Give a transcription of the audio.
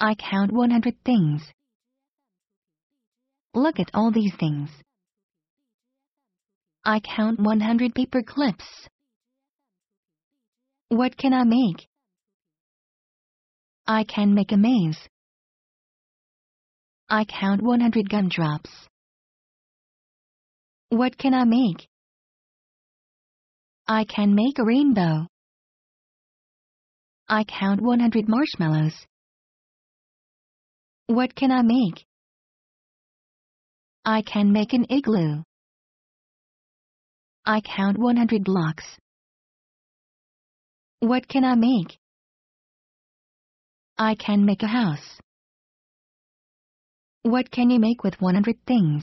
I count 100 things. Look at all these things. I count 100 paper clips. What can I make? I can make a maze. I count 100 gumdrops. What can I make? I can make a rainbow. I count 100 marshmallows. What can I make? I can make an igloo. I count 100 blocks. What can I make? I can make a house. What can you make with 100 things?